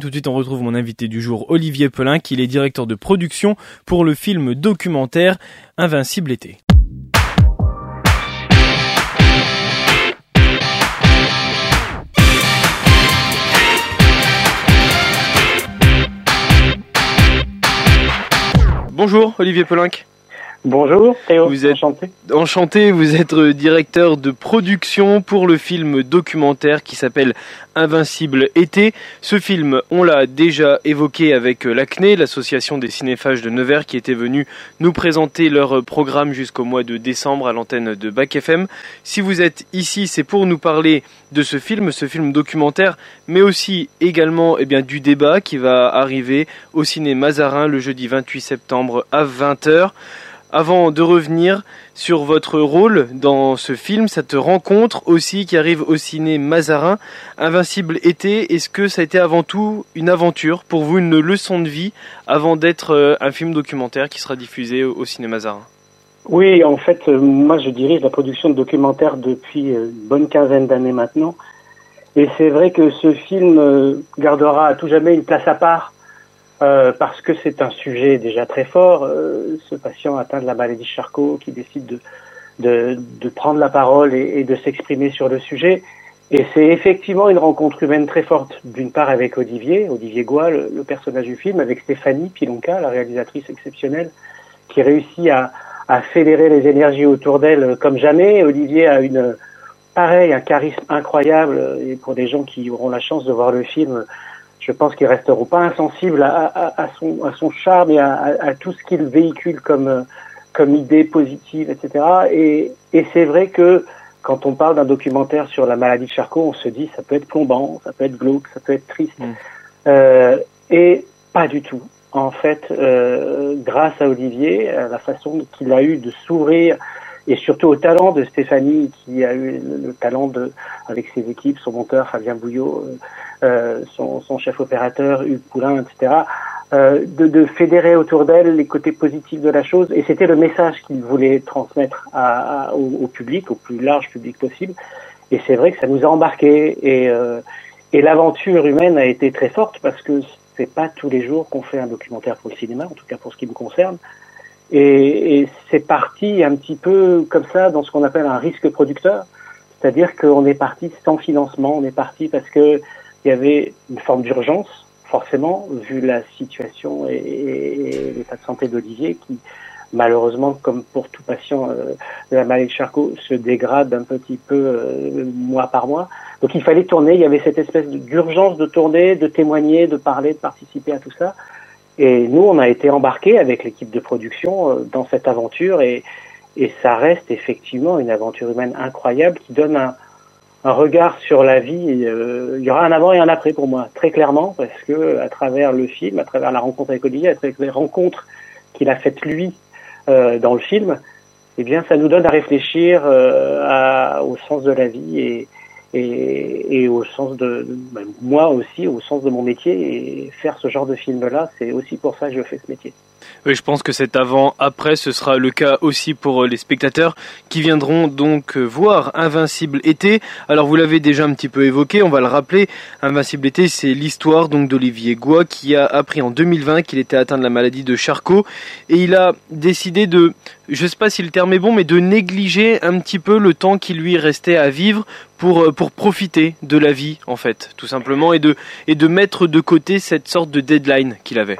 Tout de suite, on retrouve mon invité du jour, Olivier Pelin, qui est directeur de production pour le film documentaire Invincible été. Bonjour, Olivier Pelinck. Bonjour Théo, vous êtes enchanté. Enchanté, vous êtes directeur de production pour le film documentaire qui s'appelle Invincible été. Ce film, on l'a déjà évoqué avec l'ACNE, l'association des cinéphages de Nevers qui était venue nous présenter leur programme jusqu'au mois de décembre à l'antenne de Bac FM. Si vous êtes ici, c'est pour nous parler de ce film, ce film documentaire, mais aussi également eh bien, du débat qui va arriver au ciné Mazarin le jeudi 28 septembre à 20h. Avant de revenir sur votre rôle dans ce film, cette rencontre aussi qui arrive au ciné Mazarin, Invincible été, est-ce que ça a été avant tout une aventure pour vous, une leçon de vie, avant d'être euh, un film documentaire qui sera diffusé au ciné Mazarin? Oui, en fait, euh, moi je dirige la production de documentaires depuis euh, une bonne quinzaine d'années maintenant. Et c'est vrai que ce film gardera à tout jamais une place à part euh, parce que c'est un sujet déjà très fort. Euh, ce patient atteint de la maladie Charcot qui décide de, de, de prendre la parole et, et de s'exprimer sur le sujet. Et c'est effectivement une rencontre humaine très forte, d'une part avec Olivier, Olivier Goua, le, le, personnage du film, avec Stéphanie Pilonka, la réalisatrice exceptionnelle, qui réussit à, à fédérer les énergies autour d'elle comme jamais. Olivier a une pareil, un charisme incroyable, et pour des gens qui auront la chance de voir le film, je pense qu'ils resteront pas insensibles à, à, à, son, à son charme et à, à tout ce qu'il véhicule comme, comme idée positive, etc. Et, et c'est vrai que quand on parle d'un documentaire sur la maladie de Charcot, on se dit ça peut être plombant, ça peut être glauque, ça peut être triste. Mm. Euh, et pas du tout. En fait, euh, grâce à Olivier, à la façon qu'il a eu de s'ouvrir et surtout au talent de Stéphanie qui a eu le, le, talent de, avec ses équipes, son monteur Fabien Bouillot, euh, euh, son, son, chef opérateur Hugues Poulain, etc., euh, de, de, fédérer autour d'elle les côtés positifs de la chose. Et c'était le message qu'il voulait transmettre à, au, au, public, au plus large public possible. Et c'est vrai que ça nous a embarqués. Et, euh, et l'aventure humaine a été très forte parce que c'est pas tous les jours qu'on fait un documentaire pour le cinéma, en tout cas pour ce qui me concerne. Et, et c'est parti un petit peu comme ça dans ce qu'on appelle un risque producteur, c'est-à-dire qu'on est parti sans financement, on est parti parce que il y avait une forme d'urgence, forcément, vu la situation et, l'état de santé d'Olivier, qui malheureusement, comme pour tout patient euh, de la maladie de Charcot, se dégrade un petit peu euh, mois par mois. Donc il fallait tourner, il y avait cette espèce d'urgence de tourner, de témoigner, de parler, de participer à tout ça. Et nous, on a été embarqués avec l'équipe de production euh, dans cette aventure et, et ça reste effectivement une aventure humaine incroyable qui donne un, un regard sur la vie. Euh, il y aura un avant et un après pour moi, très clairement, parce que à travers le film, à travers la rencontre avec Olivier, à travers les rencontres qu'il a faites lui euh, dans le film, eh bien, ça nous donne à réfléchir euh, à, au sens de la vie et, et, et au sens de, ben, moi aussi, au sens de mon métier. Et faire ce genre de film-là, c'est aussi pour ça que je fais ce métier. Oui, je pense que cet avant-après, ce sera le cas aussi pour les spectateurs qui viendront donc voir Invincible été. Alors vous l'avez déjà un petit peu évoqué, on va le rappeler. Invincible été, c'est l'histoire donc d'Olivier Goua qui a appris en 2020 qu'il était atteint de la maladie de Charcot et il a décidé de, je sais pas si le terme est bon, mais de négliger un petit peu le temps qui lui restait à vivre pour pour profiter de la vie en fait, tout simplement, et de et de mettre de côté cette sorte de deadline qu'il avait.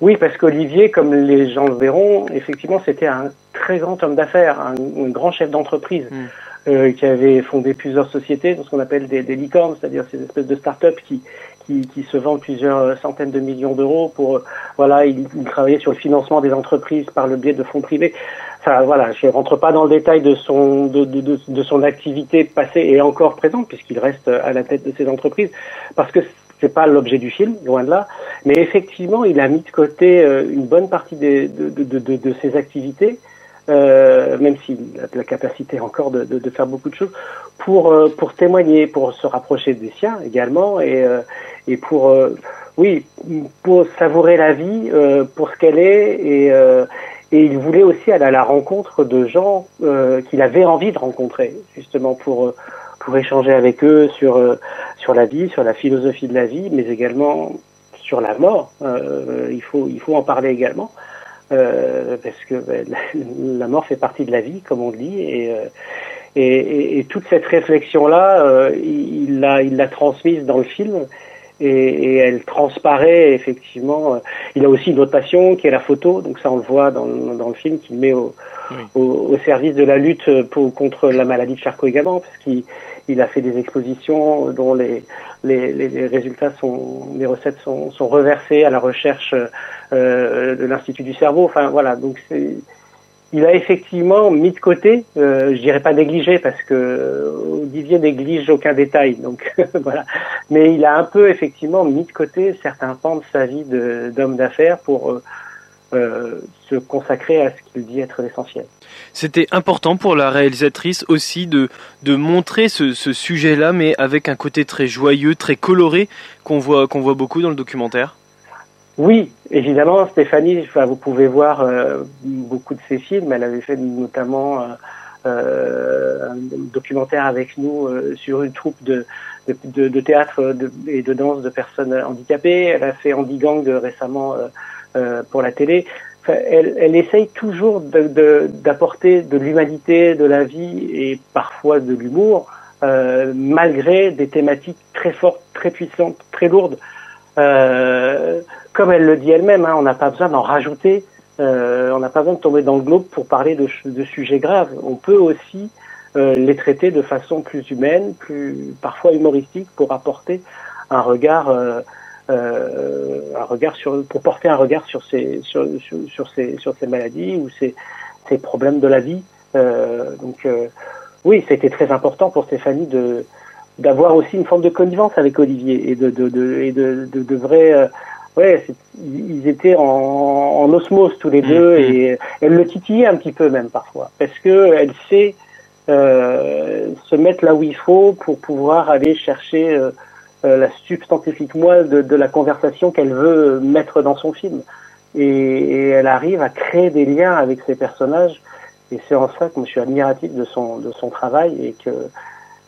Oui, parce qu'Olivier, comme les gens le verront, effectivement, c'était un très grand homme d'affaires, un, un, grand chef d'entreprise mm. euh, qui avait fondé plusieurs sociétés, ce qu'on appelle des, des licornes, c'est-à-dire ces espèces de start-up qui, qui, qui, se vendent plusieurs centaines de millions d'euros pour, voilà, il, il, travaillait sur le financement des entreprises par le biais de fonds privés. Enfin, voilà, je ne rentre pas dans le détail de son, de, de, de, de son activité passée et encore présente, puisqu'il reste à la tête de ces entreprises, parce que c'est pas l'objet du film, loin de là. Mais effectivement, il a mis de côté euh, une bonne partie des, de, de, de, de, ses activités, euh, même s'il a la capacité encore de, de, faire beaucoup de choses, pour, euh, pour témoigner, pour se rapprocher des siens également, et, euh, et pour, euh, oui, pour savourer la vie pour ce qu'elle est, et, et il voulait aussi aller à la rencontre de gens qu'il avait envie de rencontrer, justement pour pour échanger avec eux sur sur la vie, sur la philosophie de la vie, mais également sur la mort. il faut il faut en parler également. parce que ben, la, mort fait partie de la vie, comme on dit, et, et, et, toute cette réflexion-là, il l'a il l'a transmise dans le film, et, et, elle transparaît effectivement. Il a aussi une autre passion qui est la photo, donc ça on le voit dans, dans le film qu'il met au, au, au, service de la lutte pour, contre la maladie de Charcot également, parce qu'il il a fait des expositions dont les, les, les, résultats sont, les recettes sont, sont reversées à la recherche euh, de l'Institut du cerveau. Enfin voilà, donc c'est il a effectivement mis de côté, euh, je dirais pas négligé parce que euh, Olivier néglige aucun détail, donc voilà. Mais il a un peu effectivement mis de côté certains pans de sa vie d'homme d'affaires pour euh, euh, se consacrer à ce qu'il dit être l'essentiel. C'était important pour la réalisatrice aussi de, de montrer ce, ce sujet-là, mais avec un côté très joyeux, très coloré qu'on voit, qu'on voit beaucoup dans le documentaire. Oui, évidemment, Stéphanie, enfin, vous pouvez voir euh, beaucoup de ses films. Elle avait fait notamment euh, euh un documentaire avec nous sur une troupe de, de, de, théâtre et de danse de personnes handicapées. Elle a fait Andy Gang récemment euh, pour la télé. elle, elle, essaye toujours d'apporter de, de l'humanité, de la vie et parfois de l'humour, euh, malgré des thématiques très fortes, très puissantes, très lourdes. Euh, comme elle le dit elle-même, hein, on n'a pas besoin d'en rajouter, euh, on n'a pas besoin de tomber dans le globe pour parler de, de sujets graves. On peut aussi euh, les traiter de façon plus humaine, plus parfois humoristique, pour apporter un regard euh, euh, un regard sur, pour porter un regard sur ces, sur, sur, ces, sur ces maladies ou ces, ces problèmes de la vie. Euh, donc, euh, oui, c'était très important pour Stéphanie de d'avoir aussi une forme de connivence avec Olivier et de de, de, de, de, de vrai. Ouais, ils étaient en, en, osmose tous les deux mmh, mmh. et elle le titillait un petit peu même parfois parce que elle sait euh, se mettre là où il faut pour pouvoir aller chercher euh, euh, la substantifique moi de, de la conversation qu'elle veut mettre dans son film. Et, et, elle arrive à créer des liens avec ses personnages. Et c'est en ça que je suis admiratif de son, de son travail et que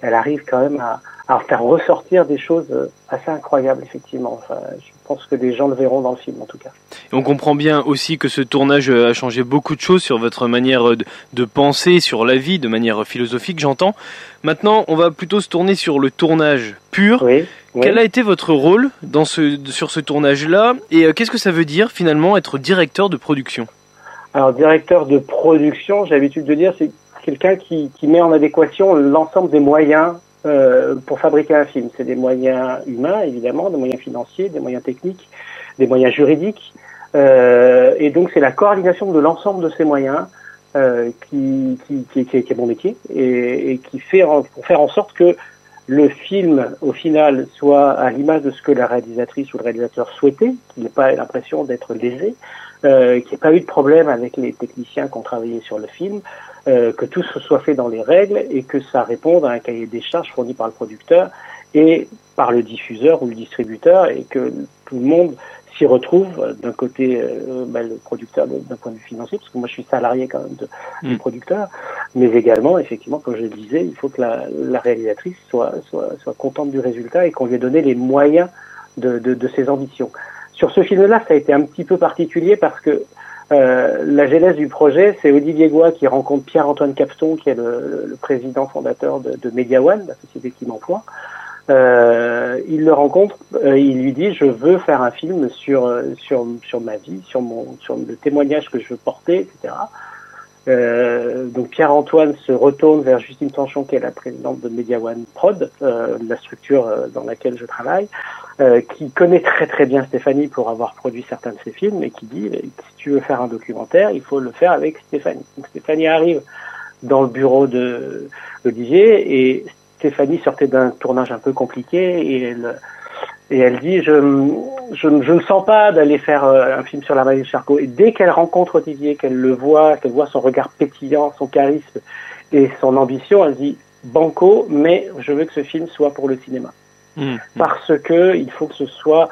elle arrive quand même à, à faire ressortir des choses assez incroyables, effectivement. Enfin, je pense que les gens le verront dans le film, en tout cas. Et on comprend bien aussi que ce tournage a changé beaucoup de choses sur votre manière de, de penser, sur la vie, de manière philosophique, j'entends. Maintenant, on va plutôt se tourner sur le tournage pur. Oui, oui. Quel a été votre rôle dans ce, sur ce tournage-là Et euh, qu'est-ce que ça veut dire, finalement, être directeur de production? Alors, directeur de production, j'ai l'habitude de dire, c'est quelqu'un qui, qui met en adéquation l'ensemble des moyens euh, pour fabriquer un film. C'est des moyens humains, évidemment, des moyens financiers, des moyens techniques, des moyens juridiques. Euh, et donc, c'est la coordination de l'ensemble de ces moyens euh, qui, qui, qui, est mon métier et, et qui fait pour faire en sorte que le film, au final, soit à l'image de ce que la réalisatrice ou le réalisateur souhaitait, qu'il n'ait pas l'impression d'être lésé, euh, qu'il n'y ait pas eu de problème avec les techniciens qui ont travaillé sur le film, euh, que tout se soit fait dans les règles et que ça réponde à un cahier des charges fourni par le producteur et par le diffuseur ou le distributeur et que tout le monde s'y retrouve d'un côté euh, bah, le producteur d'un point de vue financier parce que moi je suis salarié quand même de, mmh. du producteur mais également effectivement comme je le disais il faut que la, la réalisatrice soit, soit, soit contente du résultat et qu'on lui ait donné les moyens de, de, de ses ambitions sur ce film là ça a été un petit peu particulier parce que euh, la genèse du projet, c'est Olivier Goua qui rencontre Pierre-Antoine Capston, qui est le, président fondateur de, de Media One, la société qui m'emploie. Euh, il le rencontre, euh, il lui dit je veux faire un film sur euh, sur sur ma vie, sur mon sur le témoignage que je veux porter, etc. Euh, donc Pierre-Antoine se retourne vers Justine Tanchon, qui est la présidente de Media One Prod, euh, la structure euh, dans laquelle je travaille, euh, qui connaît très très bien Stéphanie pour avoir produit certains de ses films et qui dit si tu veux faire un documentaire, il faut le faire avec Stéphanie. Donc Stéphanie arrive dans le bureau de Olivier et Stéphanie sortait d'un tournage un peu compliqué et elle et elle dit je je, je ne sens pas d'aller faire euh, un film sur la maladie de Charcot. Et dès qu'elle rencontre Olivier, qu'elle le voit, qu'elle voit son regard pétillant, son charisme et son ambition, elle dit banco, mais je veux que ce film soit pour le cinéma. Mmh. Parce que il faut que ce soit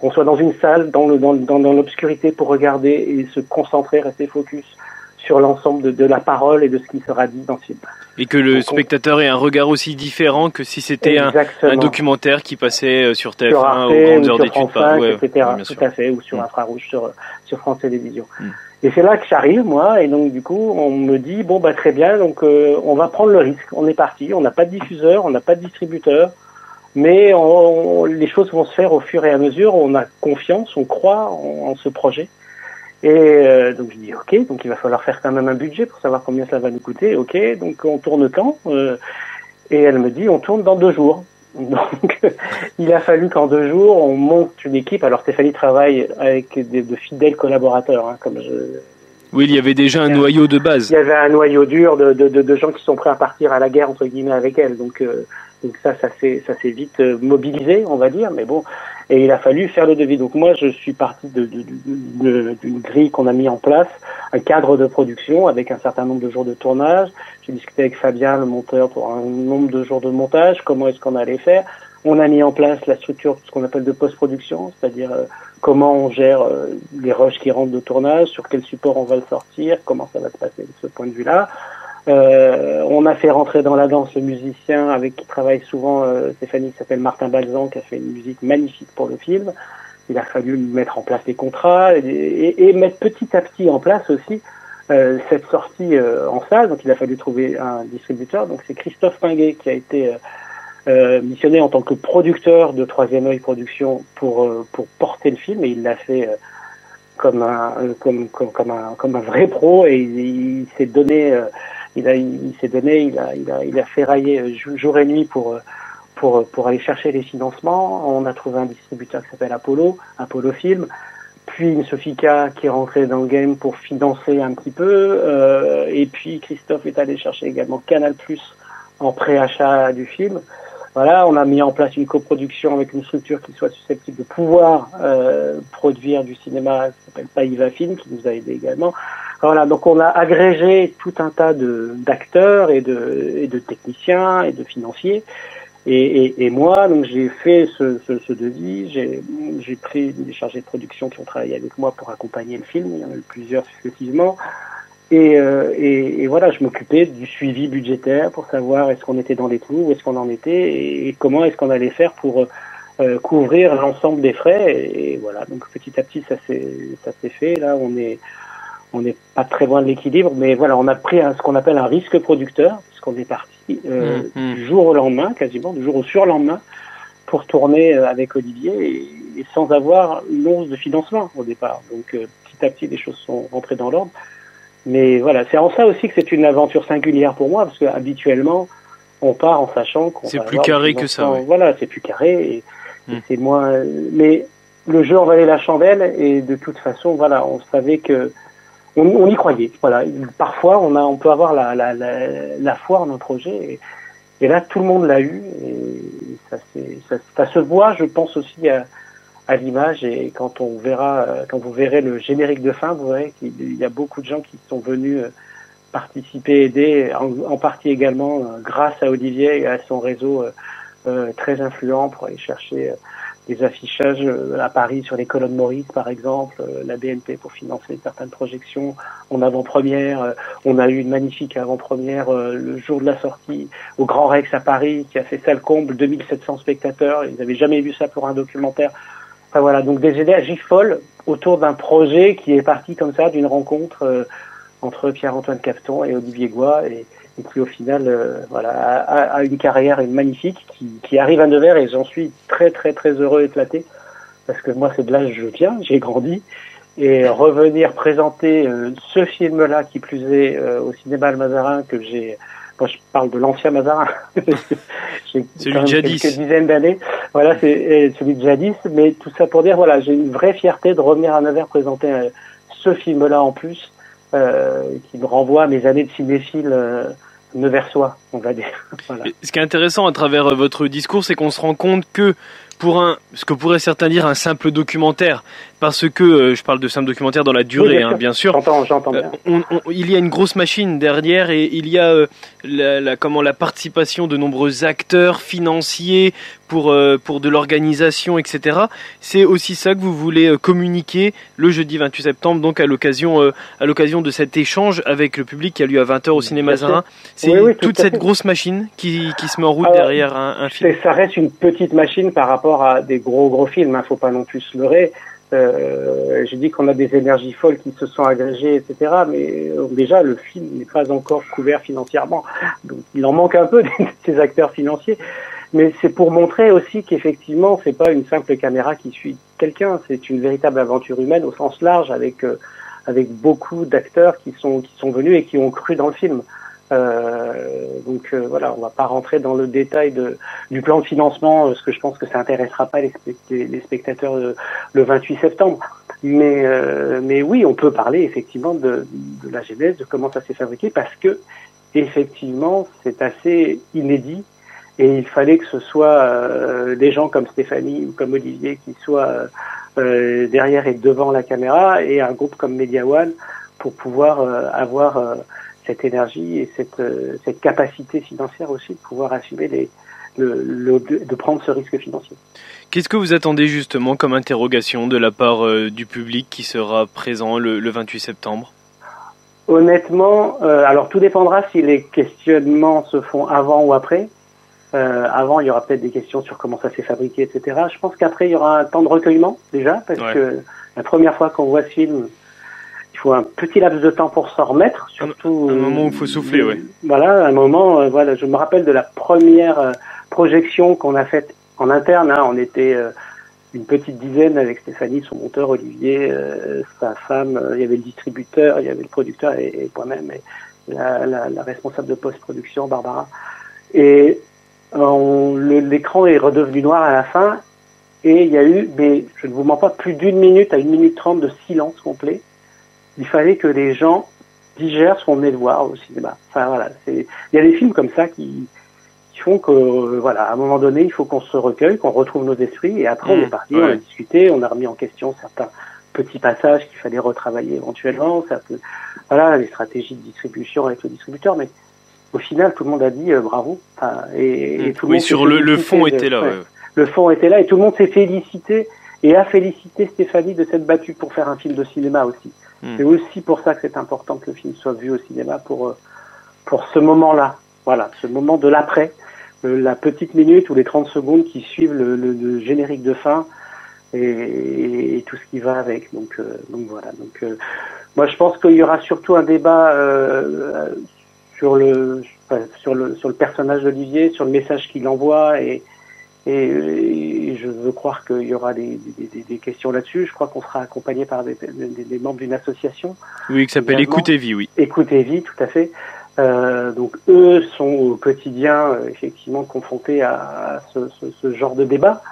qu'on soit dans une salle, dans le dans, dans, dans l'obscurité pour regarder et se concentrer, rester focus sur l'ensemble de, la parole et de ce qui sera dit dans ce film. Et que le spectateur ait un regard aussi différent que si c'était un, documentaire qui passait euh, sur TF1 ou grandes heures d'études, ouais, etc. Tout à fait, ou sur mm. Infrarouge, sur, sur France Télévisions. Mm. Et c'est là que j'arrive, moi, et donc du coup, on me dit bon bah très bien, donc euh, on va prendre le risque. On est parti, on n'a pas de diffuseur, on n'a pas de distributeur, mais on, les choses vont se faire au fur et à mesure. On a confiance, on croit en, ce projet. Et euh, donc je dis ok, donc il va falloir faire quand même un budget pour savoir combien ça va nous coûter. Ok, donc on tourne quand euh, Et elle me dit on tourne dans deux jours. Donc il a fallu qu'en deux jours on monte une équipe. Alors Stéphanie travaille avec des, de fidèles collaborateurs, hein, comme je. Oui, il y avait déjà un noyau de base. Il y avait un noyau dur de, de, de, gens qui sont prêts à partir à la guerre entre guillemets avec elle. Donc euh, donc ça, ça s'est, ça s'est vite euh, mobilisé, on va dire, mais bon. Et il a fallu faire le devis. Donc moi, je suis parti de, de, d'une grille qu'on a mis en place, un cadre de production avec un certain nombre de jours de tournage. J'ai discuté avec Fabien, le monteur, pour un nombre de jours de montage. Comment est-ce qu'on allait faire? On a mis en place la structure, ce qu'on appelle de post-production, c'est-à-dire euh, comment on gère euh, les rushs qui rentrent de tournage, sur quel support on va le sortir, comment ça va se passer de ce point de vue-là. Euh, on a fait rentrer dans la danse le musicien avec qui travaille souvent euh, Stéphanie, qui s'appelle Martin Balzan, qui a fait une musique magnifique pour le film. Il a fallu mettre en place les contrats et, mettre petit à petit en place aussi euh, cette sortie euh, en salle. Donc il a fallu trouver un distributeur. Donc c'est Christophe Pinguet qui a été missionné en tant que producteur de Troisième œil Production pour pour porter le film et il l'a fait comme un comme, comme, comme un comme un vrai pro et il s'est donné il, a, il, s'est donné, il a, il a, il a ferraillé euh, jour et nuit pour, euh, pour, pour aller chercher les financements. On a trouvé un distributeur qui s'appelle Apollo, Apollo Film, puis une Sofika qui est rentrée dans le game pour financer un petit peu, euh, et puis Christophe est allé chercher également Canal Plus en préachat du film. Voilà, on a mis en place une coproduction avec une structure qui soit susceptible de pouvoir euh, produire du cinéma qui s'appelle Païva Film, qui nous a aidé également. Voilà, donc on a agrégé tout un tas de d'acteurs et de, et de techniciens et de financiers. Et, et, et moi, donc j'ai fait ce, ce, ce devis, j'ai pris des chargés de production qui ont travaillé avec moi pour accompagner le film. Il y en a eu plusieurs successivement. Et, euh, et, et, voilà, je m'occupais du suivi budgétaire pour savoir est-ce qu'on était dans les clous, où est-ce qu'on en était et, comment est-ce qu'on allait faire pour euh, couvrir l'ensemble des frais. Et, voilà, donc petit à petit, ça s'est fait. Là, on est on n'est pas très loin de l'équilibre, mais voilà, on a pris ce qu'on appelle un risque producteur, puisqu'on est parti euh, mmh, mmh. du jour au lendemain, quasiment, du jour au surlendemain, pour tourner euh, avec Olivier et, sans avoir une once de financement au départ. Donc euh, petit à petit, les choses sont rentrées dans l'ordre. Mais voilà, c'est en ça aussi que c'est une aventure singulière pour moi, parce que habituellement, on part en sachant qu'on c'est plus carré que ça. Voilà, c'est plus carré et, mmh. c'est moins. Mais le jeu en valait la chandelle et de toute façon, voilà, on savait que on, on, y croyait. Voilà. Parfois, on, a, on peut avoir la, la, la, la foi en un projet. Et, et, là, tout le monde l'a eu. Et ça, ça, ça, se voit, je pense aussi à, à l'image. Et quand on verra, quand vous verrez le générique de fin, vous verrez qu'il y a beaucoup de gens qui sont venus euh, participer, aider, en, partie également euh, grâce à Olivier et à son réseau euh, très influent pour aller chercher des affichages euh, à Paris sur les colonnes Maurice, par exemple, euh, la BNP pour financer certaines projections en avant-première. Euh, on a eu une magnifique avant-première le jour de la sortie au Grand Rex à Paris qui a fait salle comble, 2700 spectateurs. Ils n'avaient jamais vu ça pour un documentaire. Enfin voilà, donc des énergies folles autour d'un projet qui est parti comme ça d'une rencontre entre Pierre-Antoine Capton et Olivier Goua et, qui au final euh, voilà, a, une carrière magnifique, qui, qui arrive à Nevers et j'en suis très très très heureux et éclaté, parce que moi c'est de là que je viens, j'ai grandi, et revenir présenter euh, ce film-là qui plus est euh, au cinéma Le Mazarin que j'ai moi je parle de l'ancien Mazarin. J'ai celui de jadis. quelques dizaines d'années. Voilà c'est celui de jadis. Mais tout ça pour dire voilà j'ai une vraie fierté de revenir à Nevers présenter ce film-là en plus qui me renvoie à mes années de cinéphile Neversois, on va dire. Ce qui est intéressant à travers euh, votre discours, c'est qu'on se rend compte que pour un, ce que pourraient certains dire un simple documentaire, parce que euh, je parle de simple documentaire dans la durée, bien, hein, sûr. bien sûr. J'entends, j'entends bien. Euh, on- on- il y a une grosse machine derrière et il y a euh, la, la- comment la participation de nombreux acteurs financiers pour euh, pour de l'organisation, etc. C'est aussi ça que vous voulez communiquer le jeudi 28 septembre, donc à l'occasion à l'occasion de cet échange avec le public qui a lieu à 20h au cinéma Bien. Zarin. C'est Oui, oui, tout toute cette grosse machine qui, qui se met en route Alors, derrière un, un film. Ça reste une petite machine par rapport à des gros gros films. Hein, faut pas non plus se leurrer. Euh, J'ai dit qu'on a des énergies folles qui se sont agrégées, etc. Mais euh, déjà, le film n'est pas encore couvert financièrement. Il en manque un peu de ces acteurs financiers. Mais c'est pour montrer aussi qu'effectivement, c'est pas une simple caméra qui suit quelqu'un. C'est une véritable aventure humaine au sens large, avec euh, avec beaucoup d'acteurs qui sont qui sont venus et qui ont cru dans le film. Euh, donc euh, voilà, on va pas rentrer dans le détail de, du plan de financement, euh, parce que je pense que ça intéressera pas les, spect- les- les spectateurs euh, le 28 septembre. Mais euh, mais oui, on peut parler effectivement de, de la genèse, de comment ça s'est fabriqué, parce que effectivement c'est assez inédit et il fallait que ce soit euh, des gens comme Stéphanie ou comme Olivier qui soient derrière et devant la caméra et un groupe comme Media One pour pouvoir avoir cette énergie et cette, euh, cette capacité financière aussi de pouvoir assumer les, le, le- de prendre ce risque financier. Qu'est-ce que vous attendez justement comme interrogation de la part euh, du public qui sera présent le, le 28 septembre? Honnêtement, euh, alors tout dépendra si les questionnements se font avant ou après. Euh, avant, il y aura peut-être des questions sur comment ça s'est fabriqué, etc. Je pense qu'après, il y aura un temps de recueillement déjà, parce Ouais. que la première fois qu'on voit ce film, il faut un petit laps de temps pour s'en remettre, surtout un moment où il faut souffler, ouais. Voilà, un moment. euh, voilà, je me rappelle de la première euh, projection qu'on a faite en interne. Hein, on était euh, une petite dizaine avec Stéphanie, son monteur, Olivier, euh, sa femme. euh, il y avait le distributeur, il y avait le producteur et, et moi-même, et la, la, la responsable de post-production, Barbara. Et l'écran est redevenu noir à la fin. Et il y a eu, mais je ne vous mens pas, plus d'une minute à une minute trente de silence complet. Il fallait que les gens digèrent ce qu'on venait de voir au cinéma. Enfin voilà, il y a des films comme ça qui, qui font que euh, voilà, à un moment donné, il faut qu'on se recueille, qu'on retrouve nos esprits et après on Mmh, est parti, ouais. on a discuté, on a remis en question certains petits passages qu'il fallait retravailler éventuellement, ça peut, voilà, les stratégies de distribution avec le distributeur, mais au final, tout le monde a dit euh, bravo. Enfin, et, et tout le Oui, monde sur le, le fond de- était là. ouais ouais. le fond était là et tout le monde s'est félicité et a félicité Stéphanie de s'être battue pour faire un film de cinéma aussi. Mm. C'est aussi pour ça que c'est important que le film soit vu au cinéma pour euh, pour ce moment-là. Voilà, ce moment de l'après, euh, la petite minute ou les 30 secondes qui suivent le, le- le générique de fin et, et tout ce qui va avec. Donc euh, donc voilà. Donc euh, moi je pense qu'il y aura surtout un débat euh, euh, sur le sur le sur le personnage d'Olivier, sur le message qu'il envoie et, et je veux croire qu'il y aura des, des, des- des questions là-dessus. Je crois qu'on sera accompagné par des, membres d'une association. Oui, qui s'appelle Également. Écoutez Vie, oui. Écoute et vie, tout à fait. Euh, donc eux sont au quotidien euh, effectivement confrontés à, ce, ce, ce genre de débat.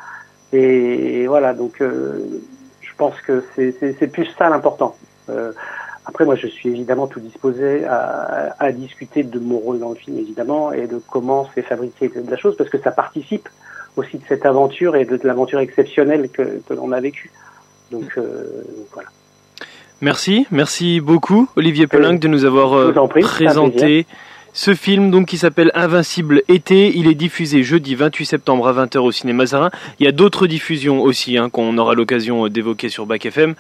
Et, voilà, donc euh, je pense que c'est- plus ça l'important. Euh, après, moi, je suis évidemment tout disposé à, à discuter de mon rôle dans le film, évidemment, et de comment c'est fabriqué de la chose, parce que ça participe aussi de cette aventure et de, de l'aventure exceptionnelle que, que l'on a vécue. Donc, euh, voilà. Merci, merci beaucoup Olivier Pelinck de nous avoir euh, prie, présenté ce film donc qui s'appelle Invincible été. Il est diffusé jeudi 28 septembre à 20h au cinéma Zarin. Il y a d'autres diffusions aussi hein, qu'on aura l'occasion euh, d'évoquer sur Bac FM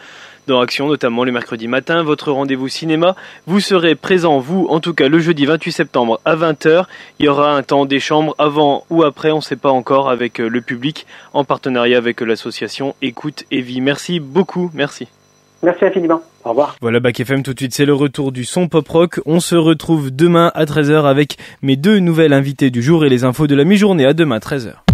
dans Action, notamment le mercredi matin. Votre rendez-vous cinéma, vous serez présent, vous, en tout cas le jeudi 28 septembre à 20h. Il y aura un temps des chambres avant ou après, on ne sait pas encore, avec euh, le public, en partenariat avec euh, l'association Écoute et Vie. Merci beaucoup, merci. Merci infiniment. Au revoir. Voilà Bac FM tout de suite, c'est le retour du son pop rock. On se retrouve demain à 13h avec mes deux nouvelles invitées du jour et les infos de la mi-journée à demain 13h.